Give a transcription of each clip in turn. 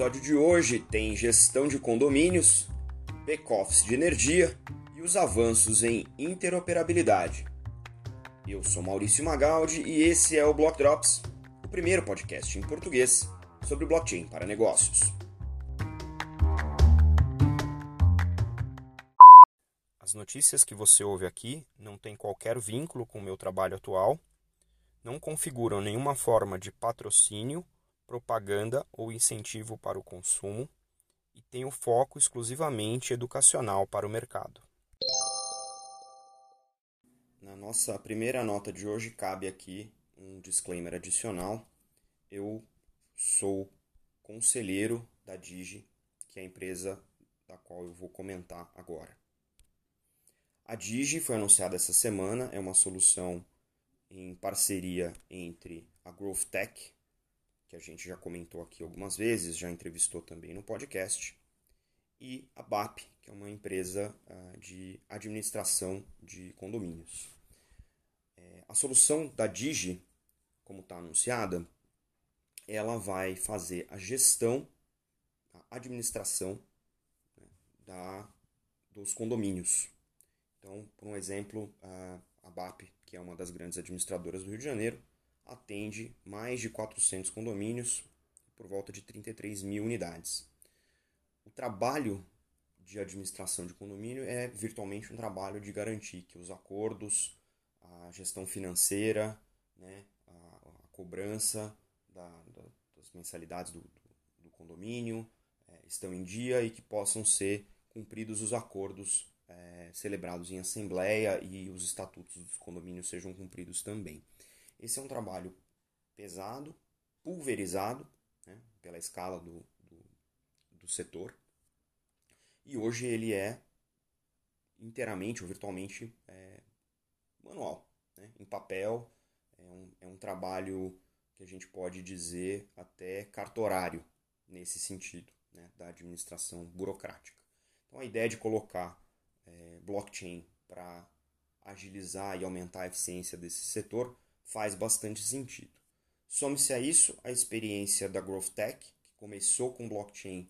episódio de hoje tem gestão de condomínios, back-office de energia e os avanços em interoperabilidade. Eu sou Maurício Magaldi e esse é o Block Drops, o primeiro podcast em português sobre blockchain para negócios. As notícias que você ouve aqui não têm qualquer vínculo com o meu trabalho atual, não configuram nenhuma forma de patrocínio, propaganda ou incentivo para o consumo e têm o foco exclusivamente educacional para o mercado. Na nossa primeira nota de hoje, cabe aqui um disclaimer adicional. Eu sou conselheiro da Digi, que é a empresa da qual eu vou comentar agora. A Digi foi anunciada essa semana, é uma solução em parceria entre a Growth Tech, que a gente já comentou aqui algumas vezes, já entrevistou também no podcast, e a BAP, que é uma empresa uh, de administração de condomínios. É, a solução da Digi, como está anunciada, ela vai fazer a gestão, a administração né, da, dos condomínios então, por um exemplo, a BAP, que é uma das grandes administradoras do Rio de Janeiro, atende mais de 400 condomínios por volta de 33 mil unidades. O trabalho de administração de condomínio é virtualmente um trabalho de garantir que os acordos, a gestão financeira, né, a, a cobrança da, da, das mensalidades do, do, do condomínio é, estão em dia e que possam ser cumpridos os acordos é, celebrados em assembleia e os estatutos dos condomínios sejam cumpridos também. Esse é um trabalho pesado, pulverizado né, pela escala do, do, do setor e hoje ele é inteiramente ou virtualmente é, manual, né, em papel. É um, é um trabalho que a gente pode dizer até cartorário nesse sentido, né, da administração burocrática. Então a ideia de colocar é, blockchain para agilizar e aumentar a eficiência desse setor faz bastante sentido. Some-se a isso a experiência da Growth Tech, que começou com blockchain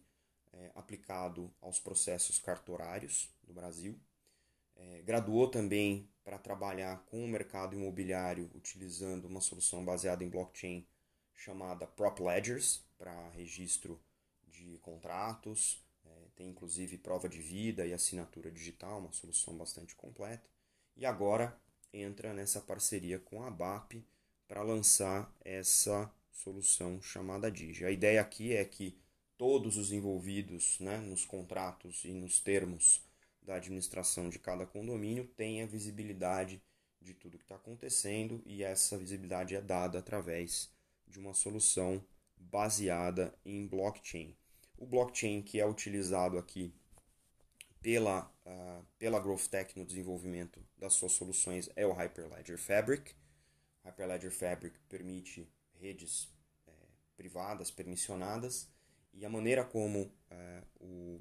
é, aplicado aos processos cartorários do Brasil, é, graduou também para trabalhar com o mercado imobiliário utilizando uma solução baseada em blockchain chamada Prop Ledgers para registro de contratos, tem inclusive prova de vida e assinatura digital, uma solução bastante completa. E agora entra nessa parceria com a BAP para lançar essa solução chamada Digi. A ideia aqui é que todos os envolvidos né, nos contratos e nos termos da administração de cada condomínio tenha visibilidade de tudo que está acontecendo e essa visibilidade é dada através de uma solução baseada em blockchain. O blockchain que é utilizado aqui pela, uh, pela Growth Tech no desenvolvimento das suas soluções é o Hyperledger Fabric. O Hyperledger Fabric permite redes é, privadas, permissionadas, e a maneira como é, o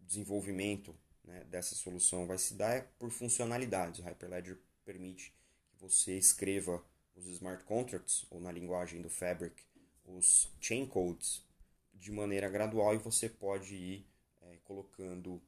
desenvolvimento né, dessa solução vai se dar é por funcionalidades. O Hyperledger permite que você escreva os smart contracts, ou na linguagem do Fabric, os chain codes de maneira gradual e você pode ir é, colocando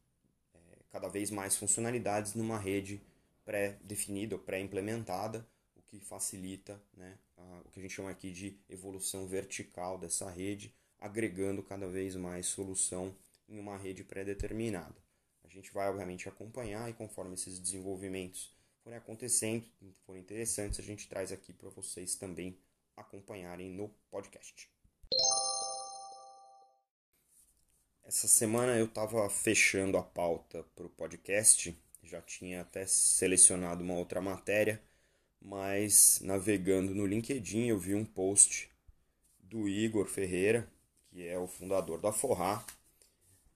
vez mais funcionalidades numa rede pré-definida ou pré-implementada, o que facilita né, a, o que a gente chama aqui de evolução vertical dessa rede, agregando cada vez mais solução em uma rede pré-determinada. A gente vai, obviamente, acompanhar e conforme esses desenvolvimentos forem acontecendo, forem interessantes, a gente traz aqui para vocês também acompanharem no podcast. Essa semana eu estava fechando a pauta para o podcast, já tinha até selecionado uma outra matéria, mas navegando no LinkedIn eu vi um post do Igor Ferreira, que é o fundador da Forrar,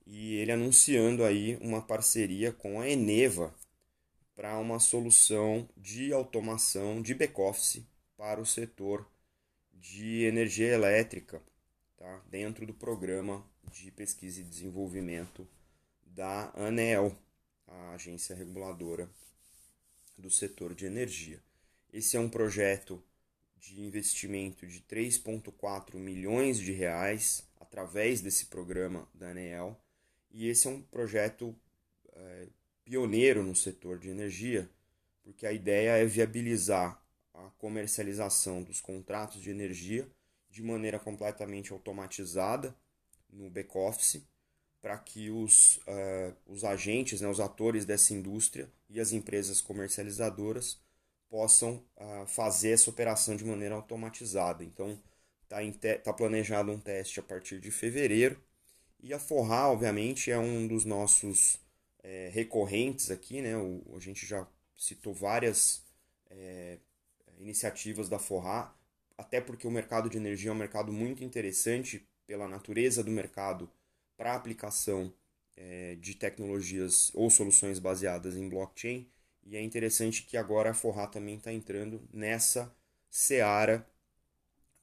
e ele anunciando aí uma parceria com a Eneva para uma solução de automação de back-office para o setor de energia elétrica, tá? dentro do programa de pesquisa e desenvolvimento da ANEEL, a agência reguladora do setor de energia. Esse é um projeto de investimento de 3,4 milhões de reais através desse programa da ANEEL. E esse é um projeto é, pioneiro no setor de energia, porque a ideia é viabilizar a comercialização dos contratos de energia de maneira completamente automatizada no back-office, para que os, uh, os agentes, né, os atores dessa indústria e as empresas comercializadoras possam uh, fazer essa operação de maneira automatizada. Então, está tá planejado um teste a partir de fevereiro. E a Forrar, obviamente, é um dos nossos é, recorrentes aqui. Né? O, a gente já citou várias é, iniciativas da Forrar, até porque o mercado de energia é um mercado muito interessante pela natureza do mercado para aplicação é, de tecnologias ou soluções baseadas em blockchain. E é interessante que agora a Forrar também está entrando nessa seara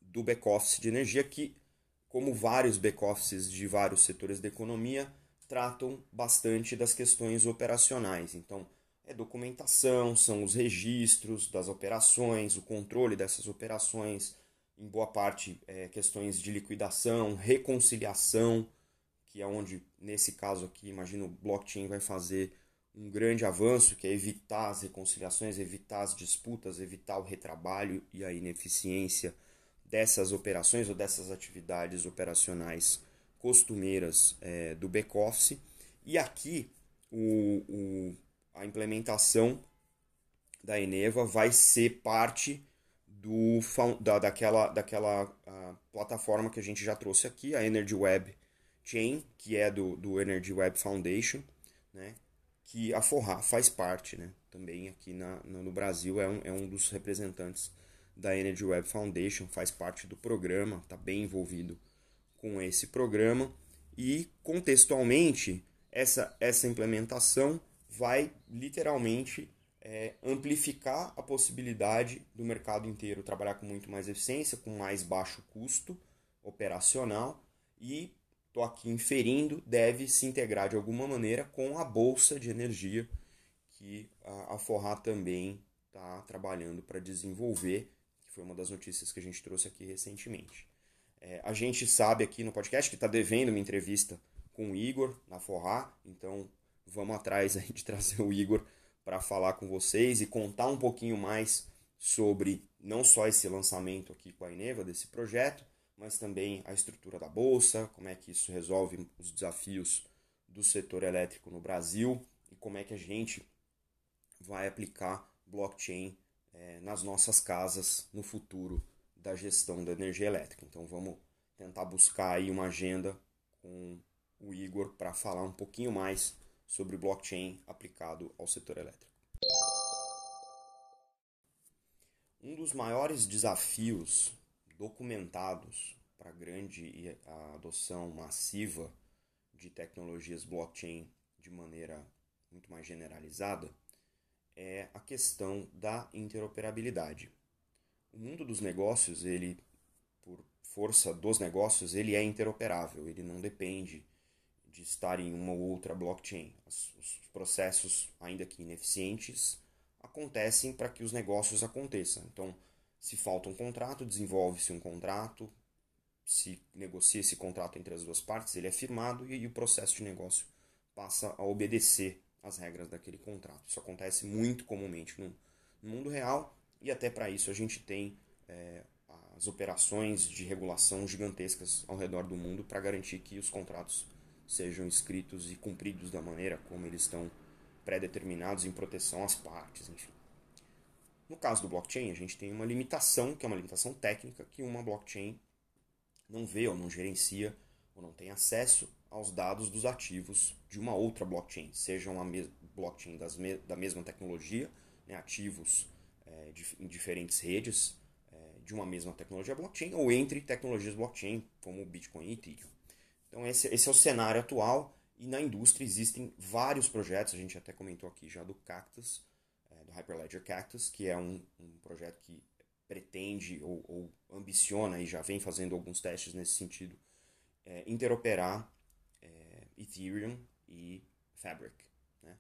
do back-office de energia, que, como vários back-offices de vários setores da economia, tratam bastante das questões operacionais. Então, documentação, são os registros das operações, o controle dessas operações, em boa parte é, questões de liquidação, reconciliação, que é onde, nesse caso aqui, imagino o blockchain vai fazer um grande avanço, que é evitar as reconciliações, evitar as disputas, evitar o retrabalho e a ineficiência dessas operações ou dessas atividades operacionais costumeiras é, do back-office. E aqui o, o a implementação da Eneva vai ser parte do, da, daquela, daquela plataforma que a gente já trouxe aqui, a Energy Web Chain, que é do, do Energy Web Foundation, né, que a Forra faz parte né, também aqui na, no Brasil, é um, é um dos representantes da Energy Web Foundation, faz parte do programa, está bem envolvido com esse programa. E contextualmente essa, essa implementação vai literalmente é, amplificar a possibilidade do mercado inteiro trabalhar com muito mais eficiência, com mais baixo custo operacional e estou aqui inferindo, deve se integrar de alguma maneira com a bolsa de energia que a, Forra também está trabalhando para desenvolver, que foi uma das notícias que a gente trouxe aqui recentemente. É, a gente sabe aqui no podcast que está devendo uma entrevista com o Igor na Forra, então vamos atrás aí de trazer o Igor para falar com vocês e contar um pouquinho mais sobre não só esse lançamento aqui com a Eneva desse projeto, mas também a estrutura da bolsa, como é que isso resolve os desafios do setor elétrico no Brasil e como é que a gente vai aplicar blockchain é, nas nossas casas no futuro da gestão da energia elétrica. Então vamos tentar buscar aí uma agenda com o Igor para falar um pouquinho mais sobre blockchain aplicado ao setor elétrico. Um dos maiores desafios documentados para a grande adoção massiva de tecnologias blockchain de maneira muito mais generalizada é a questão da interoperabilidade. O mundo dos negócios, ele por força dos negócios, ele é interoperável, ele não depende de estar em uma ou outra blockchain. Os, os processos, ainda que ineficientes, acontecem para que os negócios aconteçam. Então, se falta um contrato, desenvolve-se um contrato, se negocia esse contrato entre as duas partes, ele é firmado e, e o processo de negócio passa a obedecer às regras daquele contrato. Isso acontece muito comumente no, no mundo real e até para isso a gente tem é, as operações de regulação gigantescas ao redor do mundo para garantir que os contratos sejam escritos e cumpridos da maneira como eles estão pré-determinados em proteção às partes, enfim. No caso do blockchain, a gente tem uma limitação, que é uma limitação técnica, que uma blockchain não vê ou não gerencia ou não tem acesso aos dados dos ativos de uma outra blockchain, seja uma blockchain me da mesma tecnologia, né, ativos é, em diferentes redes é, de uma mesma tecnologia blockchain, ou entre tecnologias blockchain, como o Bitcoin e Ethereum. Então esse, esse é o cenário atual e na indústria existem vários projetos, a gente até comentou aqui já do Cactus, é, do Hyperledger Cactus, que é um, um projeto que pretende ou, ou, ambiciona e já vem fazendo alguns testes nesse sentido, é, interoperar é, Ethereum e Fabric. Né?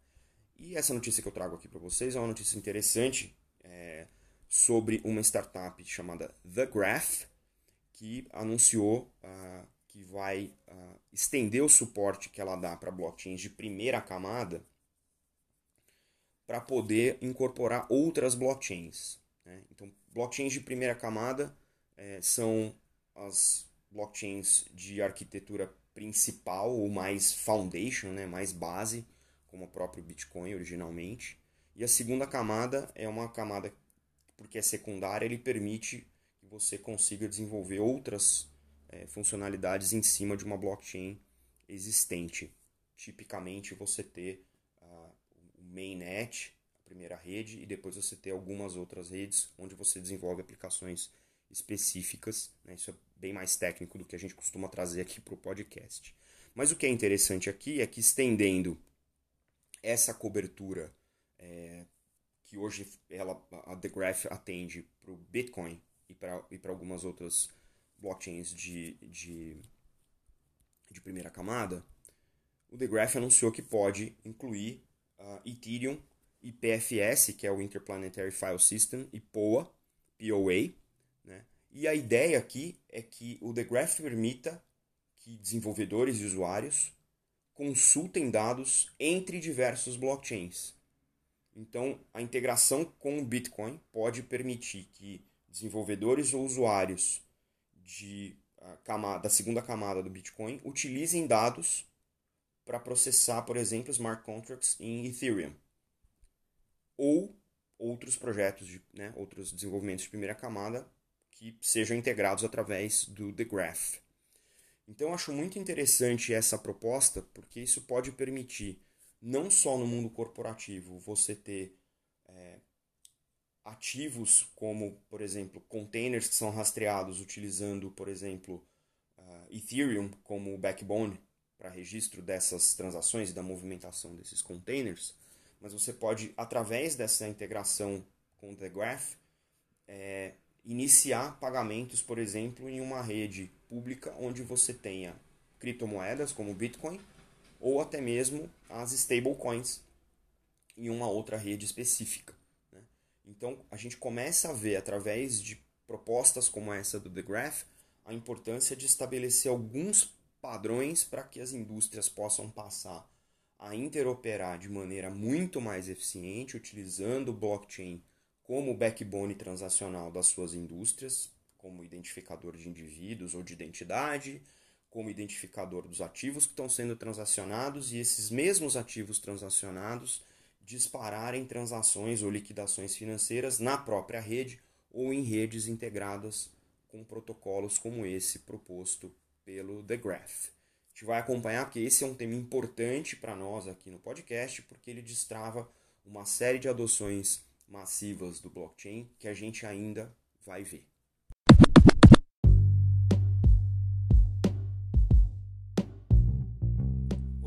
E essa notícia que eu trago aqui para vocês é uma notícia interessante é, sobre uma startup chamada The Graph, que anunciou uh, que vai uh, estender o suporte que ela dá para blockchains de primeira camada para poder incorporar outras blockchains. Né? Então, blockchains de primeira camada é, são as blockchains de arquitetura principal ou mais foundation, né, mais base, como o próprio Bitcoin originalmente. E a segunda camada é uma camada porque é secundária, ele permite que você consiga desenvolver outras é, funcionalidades em cima de uma blockchain existente. Tipicamente você ter uh, o mainnet, a primeira rede, e depois você ter algumas outras redes onde você desenvolve aplicações específicas. Né? Isso é bem mais técnico do que a gente costuma trazer aqui para o podcast. Mas o que é interessante aqui é que estendendo essa cobertura é, que hoje ela, a The Graph atende para o Bitcoin e para algumas outras blockchains de, de, de primeira camada, o The Graph anunciou que pode incluir uh, Ethereum e PFS, que é o Interplanetary File System, e POA, POA, né? E a ideia aqui é que o The Graph permita que desenvolvedores e usuários consultem dados entre diversos blockchains. Então, a integração com o Bitcoin pode permitir que desenvolvedores ou usuários de, camada, da segunda camada do Bitcoin utilizem dados para processar, por exemplo, smart contracts em Ethereum. Ou outros projetos, de, né, outros desenvolvimentos de primeira camada que sejam integrados através do The Graph. Então, acho muito interessante essa proposta, porque isso pode permitir, não só no mundo corporativo, você ter é, ativos como, por exemplo, containers que são rastreados utilizando, por exemplo, uh, Ethereum como backbone para registro dessas transações e da movimentação desses containers, mas você pode, através dessa integração com o The Graph, é, iniciar pagamentos, por exemplo, em uma rede pública onde você tenha criptomoedas como Bitcoin ou até mesmo as stablecoins em uma outra rede específica. Então a gente começa a ver através de propostas como essa do The Graph a importância de estabelecer alguns padrões para que as indústrias possam passar a interoperar de maneira muito mais eficiente, utilizando o blockchain como backbone transacional das suas indústrias, como identificador de indivíduos ou de identidade, como identificador dos ativos que estão sendo transacionados e esses mesmos ativos transacionados dispararem transações ou liquidações financeiras na própria rede ou em redes integradas com protocolos como esse proposto pelo The Graph. A gente vai acompanhar porque esse é um tema importante para nós aqui no podcast, porque ele destrava uma série de adoções massivas do blockchain que a gente ainda vai ver.